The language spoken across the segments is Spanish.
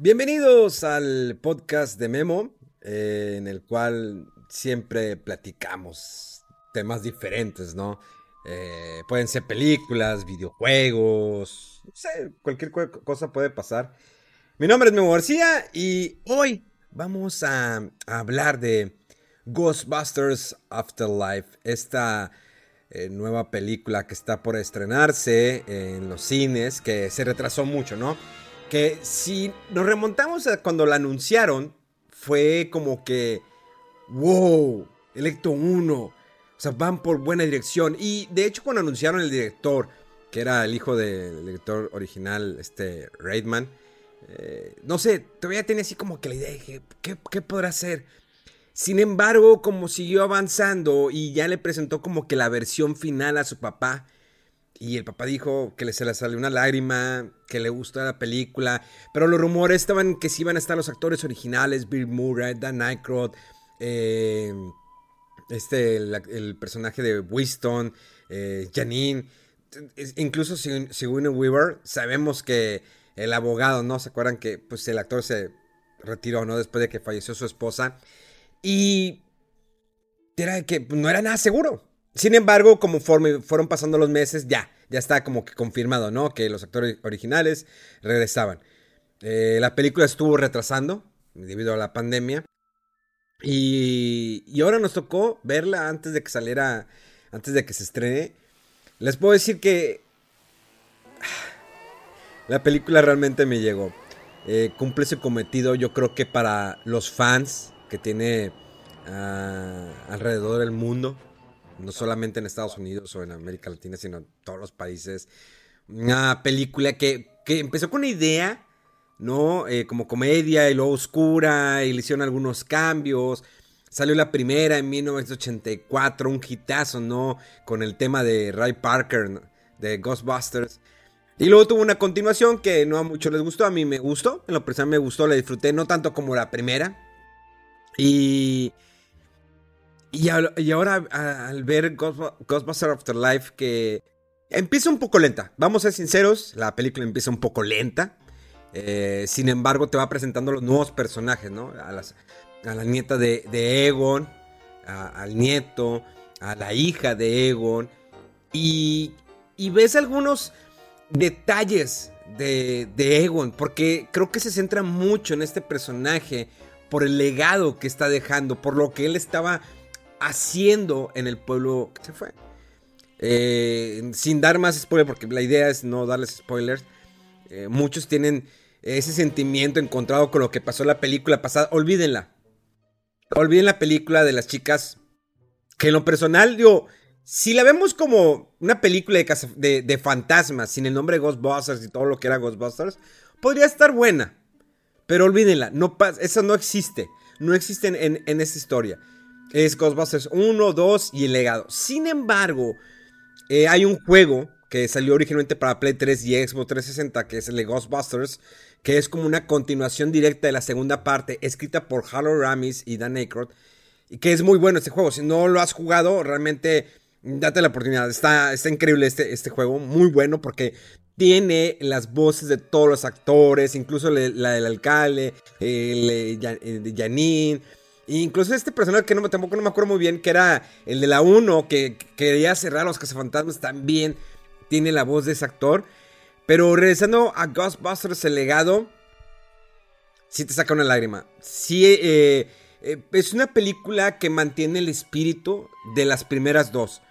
Bienvenidos al podcast de Memo, eh, en el cual siempre platicamos temas diferentes, ¿no? Eh, pueden ser películas, videojuegos, no sé, cualquier co- cosa puede pasar. Mi nombre es Memo García y hoy vamos a, a hablar de Ghostbusters Afterlife, esta eh, nueva película que está por estrenarse en los cines, que se retrasó mucho, ¿no? Que si nos remontamos a cuando la anunciaron, fue como que, wow, Electo 1, o sea, van por buena dirección. Y de hecho cuando anunciaron el director, que era el hijo del director original, este Reitman, eh, no sé, todavía tenía así como que la idea, dije, ¿qué, qué podrá hacer? Sin embargo, como siguió avanzando y ya le presentó como que la versión final a su papá, y el papá dijo que se le salió una lágrima, que le gustó la película, pero los rumores estaban que sí iban a estar los actores originales, Bill Murray, Dan Aykroyd, eh, este, el, personaje de Winston, eh, Janine, incluso Sigourney Weaver, sabemos que el abogado, ¿no? ¿Se acuerdan que pues, el actor se retiró, ¿no? Después de que falleció su esposa. Y era que no era nada seguro. Sin embargo, como fueron pasando los meses, ya, ya está como que confirmado, ¿no? Que los actores originales regresaban. Eh, la película estuvo retrasando debido a la pandemia. Y, y ahora nos tocó verla antes de que saliera, antes de que se estrene. Les puedo decir que la película realmente me llegó. Eh, cumple su cometido, yo creo que para los fans que tiene ah, alrededor del mundo, no solamente en Estados Unidos o en América Latina, sino en todos los países. Una película que, que empezó con una idea, ¿no? Eh, como comedia y luego oscura, y le hicieron algunos cambios. Salió la primera en 1984, un hitazo, ¿no? Con el tema de Ray Parker, de Ghostbusters. Y luego tuvo una continuación que no a muchos les gustó, a mí me gustó, en lo personal me gustó, la disfruté, no tanto como la primera. Y, y, ahora al ver Ghostbu- Ghostbusters Afterlife que empieza un poco lenta, vamos a ser sinceros, la película empieza un poco lenta. Eh, sin embargo, te va presentando los nuevos personajes, ¿no? A, la nieta de, Egon, al nieto, a la hija de Egon. Y, y ves algunos detalles de, de Egon, porque creo que se centra mucho en este personaje por el legado que está dejando, por lo que él estaba haciendo en el pueblo que se fue. Eh, sin dar más spoiler, porque la idea es no darles spoilers. eh, muchos tienen ese sentimiento encontrado con lo que pasó en la película pasada. Olvídenla. Olviden la película de las chicas. Que en lo personal, digo, si la vemos como una película de, de, fantasmas, sin el nombre de Ghostbusters y todo lo que era Ghostbusters, podría estar buena. Pero olvídenla, no pas- eso no existe. No existe en, en, en esta historia. Es Ghostbusters 1, 2 y el legado. Sin embargo, eh, hay un juego que salió originalmente para Play 3 y Xbox 360, que es el de Ghostbusters, que es como una continuación directa de la segunda parte, escrita por Harold Ramis y Dan Aykroyd, y que es muy bueno este juego. Si no lo has jugado, realmente date la oportunidad. Está, está increíble este, este juego, muy bueno porque tiene las voces de todos los actores, incluso la del alcalde, eh, de Janine. Incluso este personaje que no, tampoco no me acuerdo muy bien, que era el de la 1, que, que quería cerrar a los cazafantasmas, también tiene la voz de ese actor. Pero regresando a Ghostbusters, el legado, sí te saca una lágrima. Sí, eh, eh, es una película que mantiene el espíritu de las primeras dos.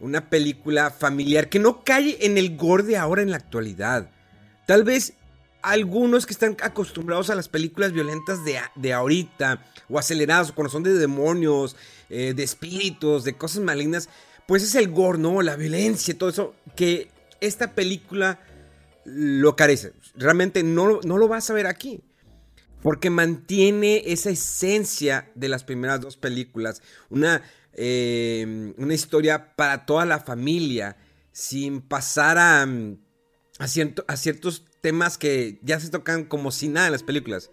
Una película familiar que no cae en el gore de ahora en la actualidad. Tal vez algunos que están acostumbrados a las películas violentas de, de ahorita, o aceleradas, o cuando son de demonios, eh, de espíritus, de cosas malignas, pues es el gore, ¿no? La violencia, todo eso. Que esta película lo carece. Realmente no, no lo vas a ver aquí. Porque mantiene esa esencia de las primeras dos películas. Una, eh, una historia para toda la familia. Sin pasar a, a, a ciertos temas que ya se tocan como si nada en las películas.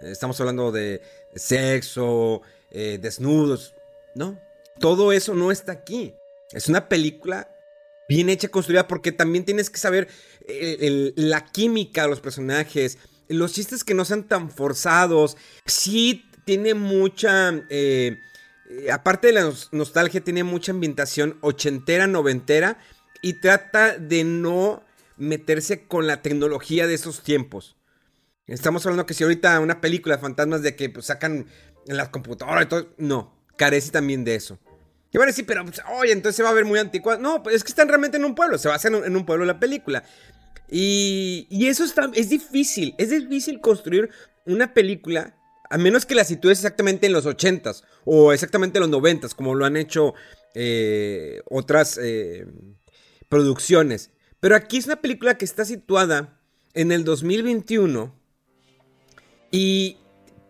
Estamos hablando de sexo, eh, desnudos. No, todo eso no está aquí. Es una película bien hecha, construida, porque también tienes que saber eh, la química de los personajes, los chistes que no sean tan forzados. Sí tiene mucha... Eh, aparte de la nostalgia, tiene mucha ambientación ochentera, noventera, y trata de no meterse con la tecnología de esos tiempos. Estamos hablando que si ahorita una película de fantasmas de que pues, sacan en las computadoras y todo, no, carece también de eso. Y van a decir, pero, pues, oye, entonces se va a ver muy anticuado. No, pues es que están realmente en un pueblo, se basa en un, pueblo la película. Y, y eso está, es difícil, es difícil construir una película, a menos que la sitúes exactamente en los 80s o exactamente en los 90s, como lo han hecho eh, otras eh, producciones. Pero aquí es una película que está situada en el 2021 y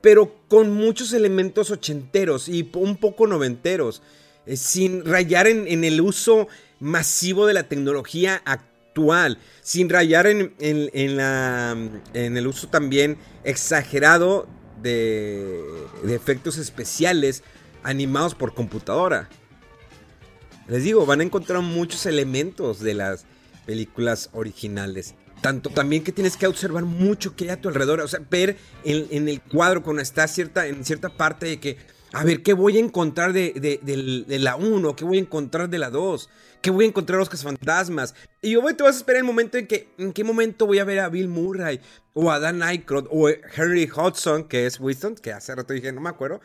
pero con muchos elementos ochenteros y un poco noventeros. Eh, sin rayar en, el uso masivo de la tecnología actual, sin rayar en, la, en el uso también exagerado de, de efectos especiales animados por computadora. Les digo, van a encontrar muchos elementos de las películas originales. Tanto también que tienes que observar mucho que hay a tu alrededor. O sea, ver en, en el cuadro cuando está cierta, en cierta parte de que a ver, ¿qué voy a encontrar de, la 1? ¿Qué voy a encontrar de la 2? ¿Qué voy a encontrar de los fantasmas? Y yo voy, te vas a esperar el momento en que, ¿en qué momento voy a ver a Bill Murray? O a Dan Aykroyd, o a Henry Hudson, que es Winston, que hace rato dije, no me acuerdo.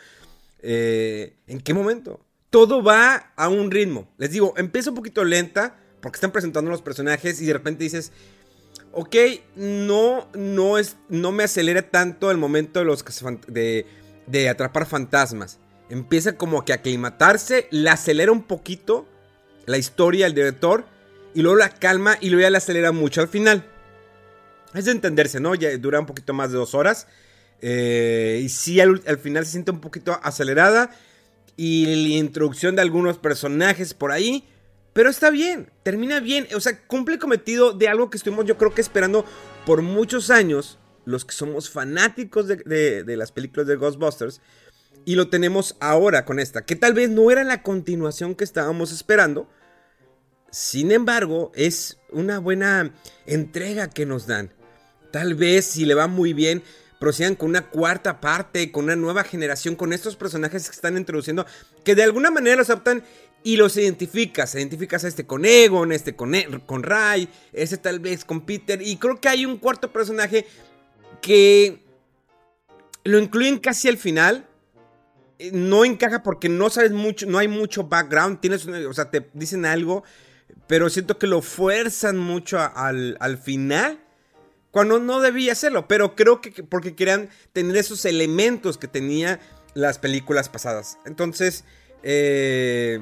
Eh, ¿En qué momento? Todo va a un ritmo. Les digo, empieza un poquito lenta, porque están presentando los personajes y de repente dices, ok, no, no, es, no me acelera tanto el momento de los de de atrapar fantasmas. Empieza como que a aclimatarse, la acelera un poquito la historia, el director, y luego la calma y luego ya la acelera mucho al final. Es de entenderse, ¿no? Ya dura un poquito más de dos horas. Eh, y sí, al, final se siente un poquito acelerada. Y la introducción de algunos personajes por ahí. Pero está bien, termina bien. O sea, cumple cometido de algo que estuvimos yo creo que esperando por muchos años los que somos fanáticos de, las películas de Ghostbusters. Y lo tenemos ahora con esta, que tal vez no era la continuación que estábamos esperando. Sin embargo, es una buena entrega que nos dan. Tal vez si le va muy bien, procedan con una cuarta parte, con una nueva generación, con estos personajes que están introduciendo, que de alguna manera los adaptan y los identificas. Identificas a este con Egon, este con, e, con Ray, ese tal vez con Peter. Y creo que hay un cuarto personaje que lo incluyen casi al final. Eh, no encaja porque no sabes mucho, no hay mucho background. Tienes, o sea, te dicen algo, pero siento que lo fuerzan mucho al, final. Cuando no debía hacerlo, pero creo que porque querían tener esos elementos que tenía las películas pasadas. Entonces, eh,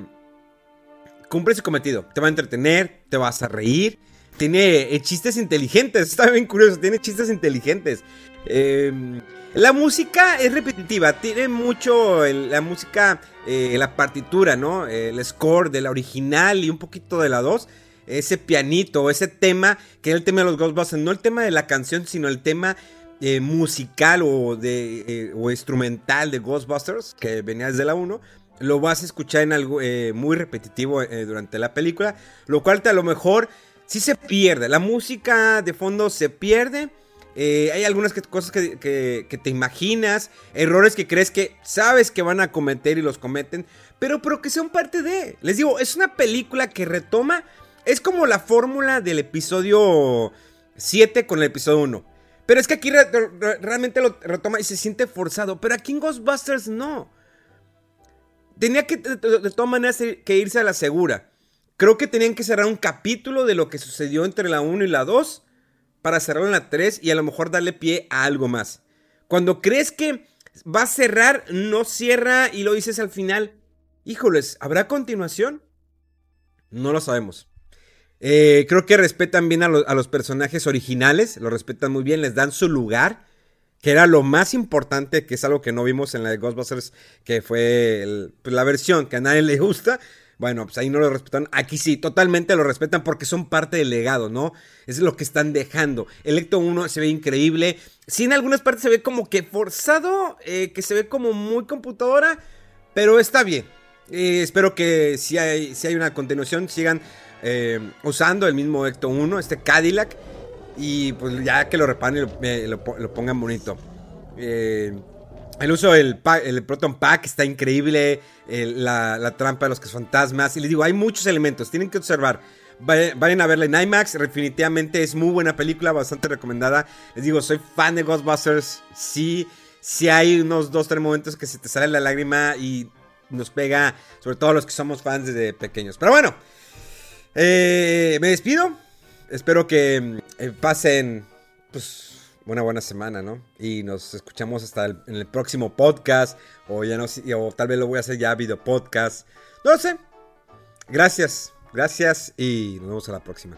cumple su cometido. Te va a entretener, te vas a reír tiene eh, chistes inteligentes. Está bien curioso, tiene chistes inteligentes. Em, la música es repetitiva, tiene mucho la música, eh, la partitura, ¿no? El score de la original y un poquito de la 2. Ese pianito, ese tema, que es el tema de los Ghostbusters, no el tema de la canción, sino el tema eh, musical o, de, o instrumental de Ghostbusters, que venía desde la 1 lo vas a escuchar en algo muy repetitivo durante la película, lo cual te, a lo mejor sí se pierde. La música de fondo se pierde. Eh, hay algunas cosas que, te imaginas, errores que crees que sabes que van a cometer y los cometen, pero, pero que son parte de. Les digo, es una película que retoma, es como la fórmula del episodio 7 con el episodio 1. Pero es que aquí realmente lo retoma y se siente forzado, pero aquí en Ghostbusters no. Tenía que de todas maneras que irse a la segura. Creo que tenían que cerrar un capítulo de lo que sucedió entre la 1 y la 2 para cerrar en la 3 y a lo mejor darle pie a algo más. Cuando crees que va a cerrar, no cierra y lo dices al final. Híjoles, ¿habrá continuación? No lo sabemos. Eh, creo que respetan bien a, a, los personajes originales, lo respetan muy bien, les dan su lugar, que era lo más importante, que es algo que no vimos en la de Ghostbusters, que fue pues, la versión que a nadie le gusta. Bueno, pues ahí no lo respetan. Aquí sí, totalmente lo respetan porque son parte del legado, ¿no? Es lo que están dejando. El Ecto 1 se ve increíble. Sí, en algunas partes se ve como que forzado, eh, que se ve como muy computadora, pero está bien. Eh, espero que si hay, si hay una continuación sigan eh, usando el mismo Ecto 1, este Cadillac, y pues ya que lo reparen y lo, pongan bonito. el uso del el Proton Pack está increíble, la, la, trampa de los que fantasmas, y les digo, hay muchos elementos, tienen que observar. Vayan a verla en IMAX, definitivamente es muy buena película, bastante recomendada. Les digo, soy fan de Ghostbusters, sí, sí hay unos dos, tres momentos que se te sale la lágrima y nos pega, sobre todo los que somos fans desde pequeños. Pero bueno, eh, me despido. Espero que eh, pasen, pues, una buena semana, ¿no? Y nos escuchamos hasta el, en el próximo podcast. O ya no o tal vez lo voy a hacer ya video podcast. No lo sé. Gracias. Gracias y nos vemos a la próxima.